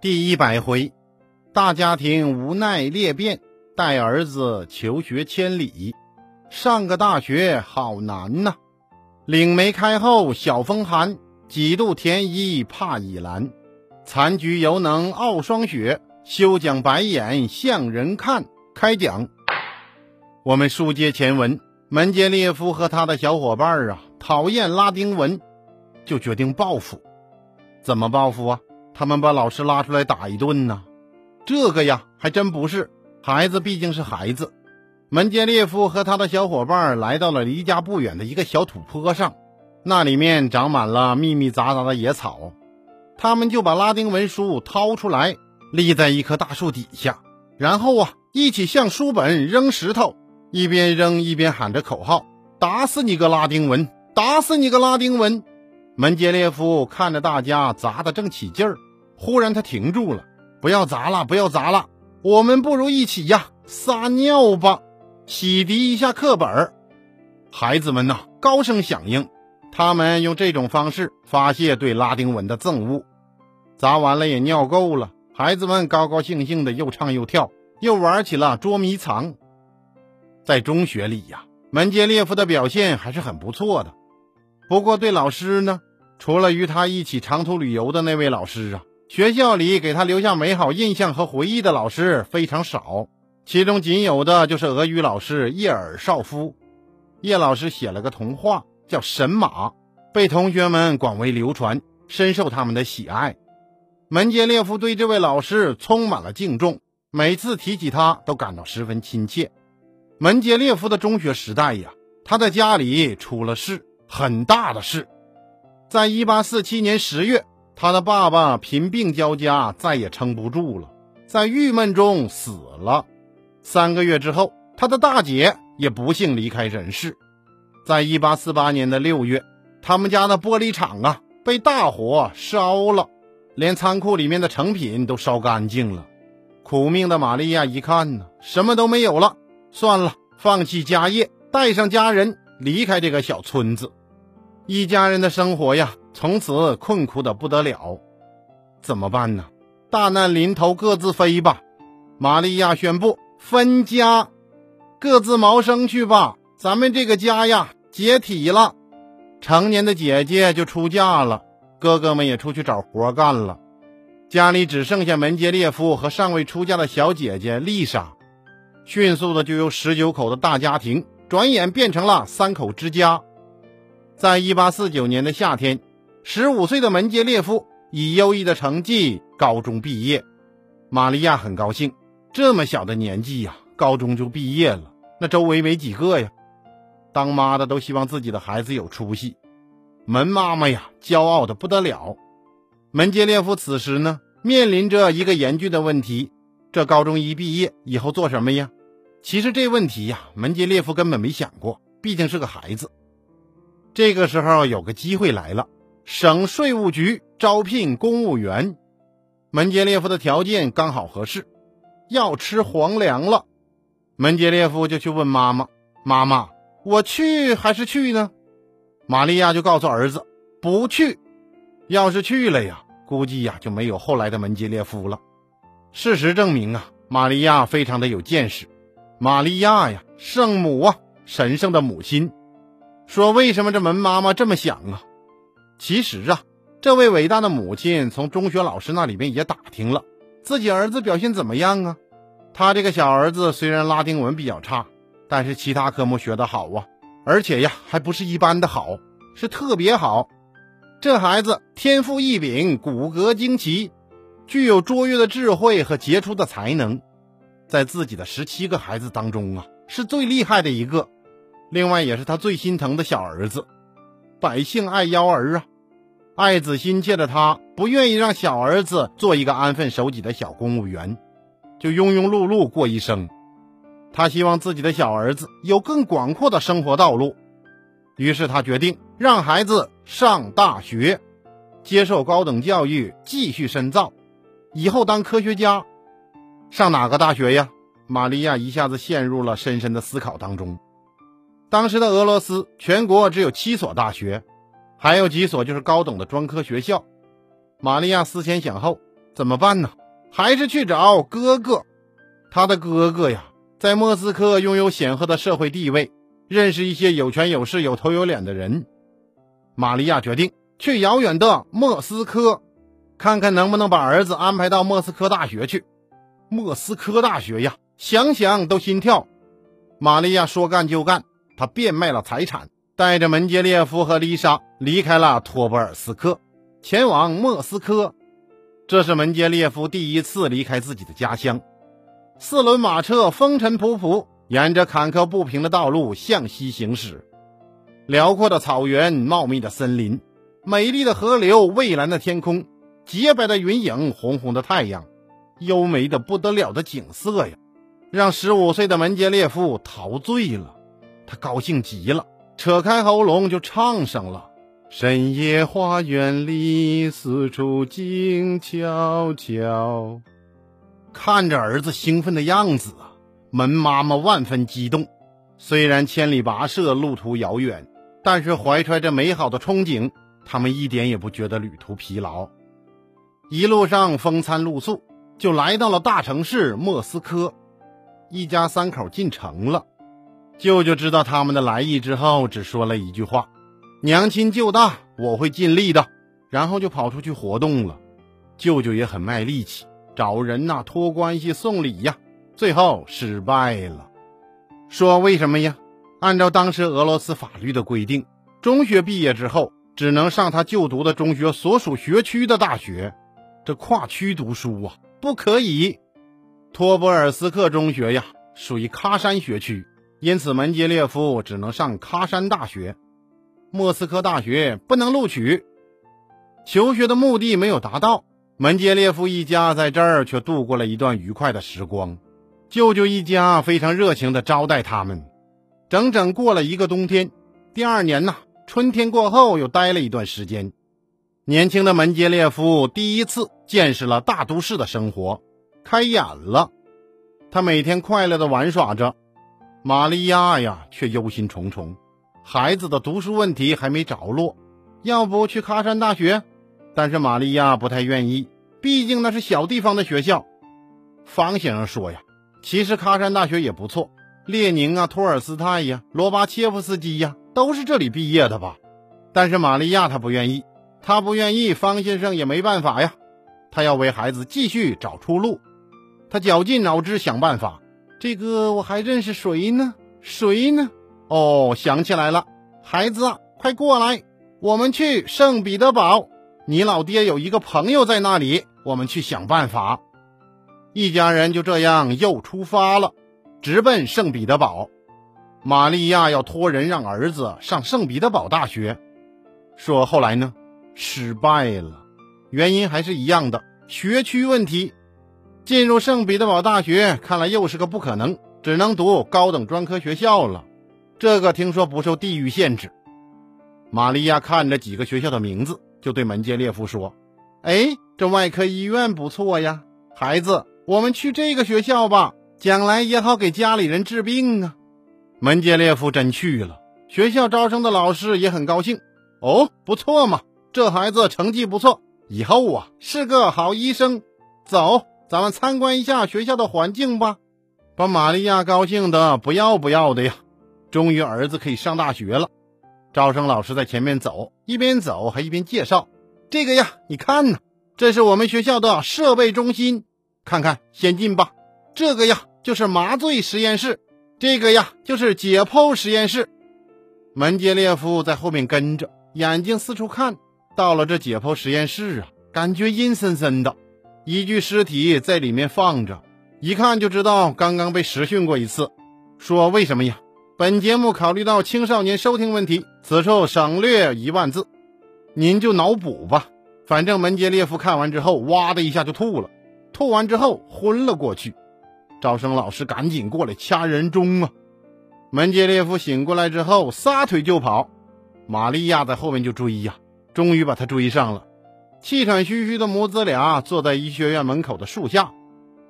第一百回，大家庭无奈裂变，带儿子求学千里。上个大学好难呐，岭梅开后晓风寒，几度田衣怕已蓝。残菊犹能傲霜雪，休讲白眼向人看。开讲，我们书接前文，门捷列夫和他的小伙伴啊，讨厌拉丁文，就决定报复。怎么报复啊？他们把老师拉出来打一顿呢，这个呀还真不是。孩子毕竟是孩子。门捷列夫和他的小伙伴来到了离家不远的一个小土坡上，那里面长满了密密匝匝的野草。他们就把拉丁文书掏出来，立在一棵大树底下，然后啊一起向书本扔石头，一边扔一边喊着口号：“打死你个拉丁文！打死你个拉丁文！”门捷列夫看着大家砸得正起劲儿。忽然，他停住了，不要砸了，不要砸了，我们不如一起呀，撒尿吧，洗涤一下课本。孩子们呐，高声响应，他们用这种方式发泄对拉丁文的憎恶。砸完了也尿够了，孩子们高高兴兴的又唱又跳，又玩起了捉迷藏。在中学里呀，门捷列夫的表现还是很不错的，不过对老师呢，除了与他一起长途旅游的那位老师啊。学校里给他留下美好印象和回忆的老师非常少，其中仅有的就是俄语老师叶尔绍夫。叶老师写了个童话叫《神马》，被同学们广为流传，深受他们的喜爱。门捷列夫对这位老师充满了敬重，每次提起他都感到十分亲切。门捷列夫的中学时代呀，他的家里出了事，很大的事。在一八四七年十月。他的爸爸贫病交加，再也撑不住了，在郁闷中死了。三个月之后，他的大姐也不幸离开人世。在一八四八年的六月，他们家的玻璃厂啊被大火烧了，连仓库里面的成品都烧干净了。苦命的玛利亚一看呢，什么都没有了，算了，放弃家业，带上家人离开这个小村子。一家人的生活呀。从此困苦的不得了，怎么办呢？大难临头各自飞吧！玛利亚宣布分家，各自谋生去吧。咱们这个家呀，解体了。成年的姐姐就出嫁了，哥哥们也出去找活干了，家里只剩下门捷列夫和尚未出嫁的小姐姐丽莎。迅速的就由十九口的大家庭，转眼变成了三口之家。在一八四九年的夏天。十五岁的门捷列夫以优异的成绩高中毕业，玛利亚很高兴。这么小的年纪呀，高中就毕业了，那周围没几个呀。当妈的都希望自己的孩子有出息，门妈妈呀，骄傲的不得了。门捷列夫此时呢，面临着一个严峻的问题：这高中一毕业以后做什么呀？其实这问题呀，门捷列夫根本没想过，毕竟是个孩子。这个时候有个机会来了。省税务局招聘公务员，门捷列夫的条件刚好合适，要吃皇粮了。门捷列夫就去问妈妈：“妈妈，我去还是去呢？”玛利亚就告诉儿子：“不去。要是去了呀，估计呀就没有后来的门捷列夫了。”事实证明啊，玛利亚非常的有见识。玛利亚呀，圣母啊，神圣的母亲，说：“为什么这门妈妈这么想啊？”其实啊，这位伟大的母亲从中学老师那里边也打听了自己儿子表现怎么样啊。他这个小儿子虽然拉丁文比较差，但是其他科目学得好啊，而且呀还不是一般的好，是特别好。这孩子天赋异禀，骨骼惊奇，具有卓越的智慧和杰出的才能，在自己的十七个孩子当中啊，是最厉害的一个。另外，也是他最心疼的小儿子。百姓爱幺儿啊，爱子心切的他不愿意让小儿子做一个安分守己的小公务员，就庸庸碌碌过一生。他希望自己的小儿子有更广阔的生活道路，于是他决定让孩子上大学，接受高等教育，继续深造，以后当科学家。上哪个大学呀？玛利亚一下子陷入了深深的思考当中。当时的俄罗斯全国只有七所大学，还有几所就是高等的专科学校。玛利亚思前想后，怎么办呢？还是去找哥哥。他的哥哥呀，在莫斯科拥有显赫的社会地位，认识一些有权有势、有头有脸的人。玛利亚决定去遥远的莫斯科，看看能不能把儿子安排到莫斯科大学去。莫斯科大学呀，想想都心跳。玛利亚说干就干，他变卖了财产，带着门捷列夫和丽莎离开了托波尔斯克，前往莫斯科。这是门捷列夫第一次离开自己的家乡。四轮马车风尘仆仆，沿着坎坷不平的道路向西行驶。辽阔的草原，茂密的森林，美丽的河流，蔚蓝的天空，洁白的云影，红红的太阳，优美的不得了的景色呀，让十五岁的门捷列夫陶醉了。他高兴极了，扯开喉咙就唱上了。深夜花园里，四处静悄悄。看着儿子兴奋的样子啊，门妈妈万分激动。虽然千里跋涉，路途遥远，但是怀揣着美好的憧憬，他们一点也不觉得旅途疲劳。一路上风餐露宿，就来到了大城市莫斯科。一家三口进城了。舅舅知道他们的来意之后，只说了一句话。娘亲舅大，我会尽力的。然后就跑出去活动了。舅舅也很卖力气，找人呐，托关系送礼呀。最后失败了。说为什么呀？按照当时俄罗斯法律的规定，中学毕业之后只能上他就读的中学所属学区的大学，这跨区读书啊，不可以。托波尔斯克中学呀，属于喀山学区，因此门捷列夫只能上喀山大学。莫斯科大学不能录取，求学的目的没有达到。门捷列夫一家在这儿却度过了一段愉快的时光。舅舅一家非常热情地招待他们，整整过了一个冬天。第二年呢，春天过后又待了一段时间。年轻的门捷列夫第一次见识了大都市的生活，开眼了。他每天快乐地玩耍着，玛利亚呀却忧心忡忡。孩子的读书问题还没着落，要不去喀山大学？但是玛利亚不太愿意，毕竟那是小地方的学校。方先生说呀，其实喀山大学也不错，列宁啊、托尔斯泰呀、罗巴切夫斯基呀，都是这里毕业的吧？但是玛利亚她不愿意，她不愿意，方先生也没办法呀，他要为孩子继续找出路。他绞尽脑汁想办法，这个我还认识谁呢？谁呢？哦，想起来了，孩子，快过来，我们去圣彼得堡。你老爹有一个朋友在那里，我们去想办法。一家人就这样又出发了，直奔圣彼得堡。玛利亚要托人让儿子上圣彼得堡大学，说后来呢，失败了，原因还是一样的，学区问题。进入圣彼得堡大学，看来又是个不可能，只能读高等专科学校了。这个听说不受地域限制。玛利亚看着几个学校的名字，就对门捷列夫说：“哎，这外科医院不错呀，孩子，我们去这个学校吧，将来也好给家里人治病啊。”门捷列夫真去了，学校招生的老师也很高兴。哦，不错嘛，这孩子成绩不错，以后啊是个好医生。走，咱们参观一下学校的环境吧，把玛利亚高兴的不要不要的呀。终于，儿子可以上大学了。招生老师在前面走，一边走还一边介绍：“这个呀，你看呢，这是我们学校的设备中心，看看先进吧。这个呀，就是麻醉实验室；这个呀，就是解剖实验室。”门捷列夫在后面跟着，眼睛四处看。到了这解剖实验室啊，感觉阴森森的，一具尸体在里面放着，一看就知道刚刚被实训过一次。说为什么呀？本节目考虑到青少年收听问题，此处省略一万字，您就脑补吧。反正门捷列夫看完之后，哇的一下就吐了，吐完之后昏了过去。招生老师赶紧过来掐人中啊！门捷列夫醒过来之后，撒腿就跑，玛利亚在后面就追呀，终于把他追上了。气喘吁吁的母子俩坐在医学院门口的树下，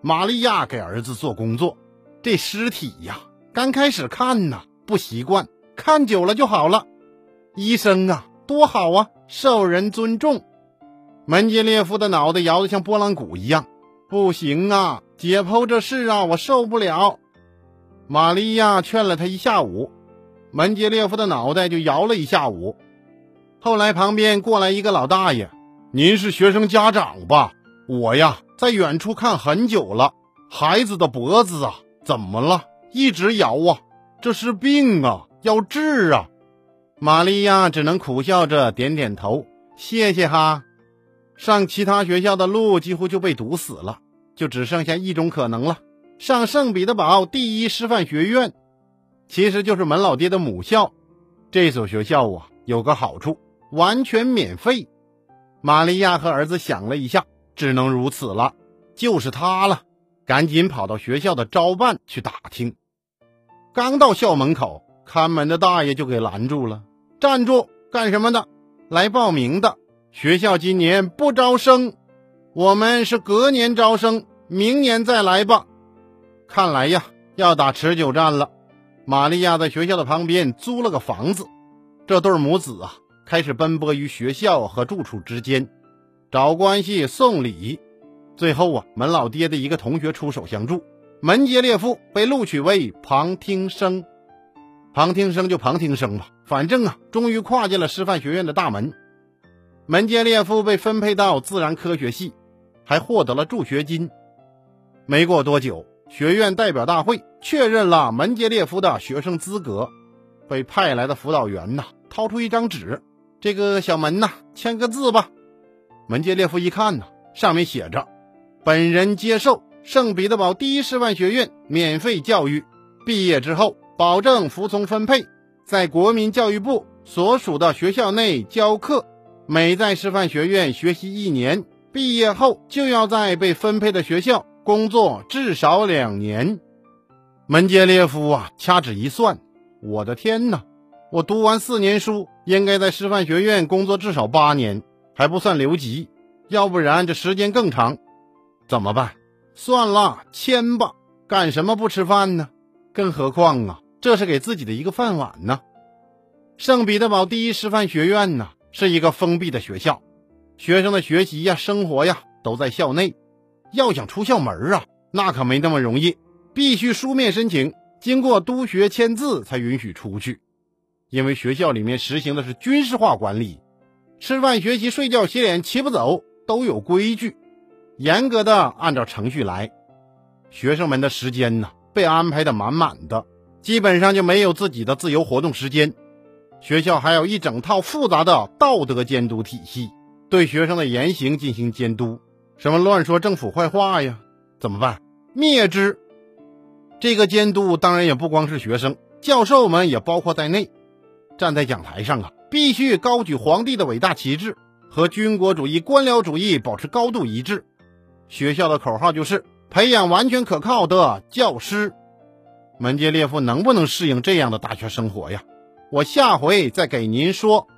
玛利亚给儿子做工作，这尸体呀。刚开始看呐不习惯，看久了就好了。医生啊，多好啊，受人尊重。门捷列夫的脑袋摇得像拨浪鼓一样。不行啊，解剖这事啊，我受不了。玛利亚劝了他一下午，门捷列夫的脑袋就摇了一下午。后来旁边过来一个老大爷：“您是学生家长吧？我呀，在远处看很久了，孩子的脖子啊，怎么了？一直摇啊，这是病啊，要治啊。”玛利亚只能苦笑着点点头：“谢谢哈。”上其他学校的路几乎就被堵死了，就只剩下一种可能了：上圣彼得堡第一师范学院，其实就是门老爹的母校。这所学校啊，有个好处，完全免费。玛利亚和儿子想了一下，只能如此了，就是他了。赶紧跑到学校的招办去打听。刚到校门口，看门的大爷就给拦住了：“站住，干什么的？来报名的。”学校今年不招生，我们是隔年招生，明年再来吧。看来呀，要打持久战了。玛利亚在学校的旁边租了个房子，这对母子啊，开始奔波于学校和住处之间，找关系送礼。最后啊，门老爹的一个同学出手相助，门捷列夫被录取为旁听生。旁听生就旁听生吧，反正啊，终于跨进了师范学院的大门。门捷列夫被分配到自然科学系，还获得了助学金。没过多久，学院代表大会确认了门捷列夫的学生资格。被派来的辅导员呐，掏出一张纸：“这个小门呐，签个字吧。”门捷列夫一看呐，上面写着：“本人接受圣彼得堡第一师范学院免费教育，毕业之后保证服从分配，在国民教育部所属的学校内教课。”每在师范学院学习一年，毕业后就要在被分配的学校工作至少两年。门捷列夫啊，掐指一算，我的天哪！我读完四年书，应该在师范学院工作至少八年，还不算留级，要不然这时间更长。怎么办？算了，签吧。干什么不吃饭呢？更何况啊，这是给自己的一个饭碗呢。圣彼得堡第一师范学院呢？是一个封闭的学校，学生的学习呀、生活呀都在校内。要想出校门啊，那可没那么容易，必须书面申请，经过督学签字才允许出去。因为学校里面实行的是军事化管理，吃饭、学习、睡觉、洗脸、齐不走都有规矩，严格的按照程序来。学生们的时间呢，被安排的满满的，基本上就没有自己的自由活动时间。学校还有一整套复杂的道德监督体系，对学生的言行进行监督。什么乱说政府坏话呀？怎么办？灭之！这个监督当然也不光是学生，教授们也包括在内。站在讲台上啊，必须高举皇帝的伟大旗帜，和军国主义、官僚主义保持高度一致。学校的口号就是培养完全可靠的教师。门捷列夫能不能适应这样的大学生活呀？我下回再给您说。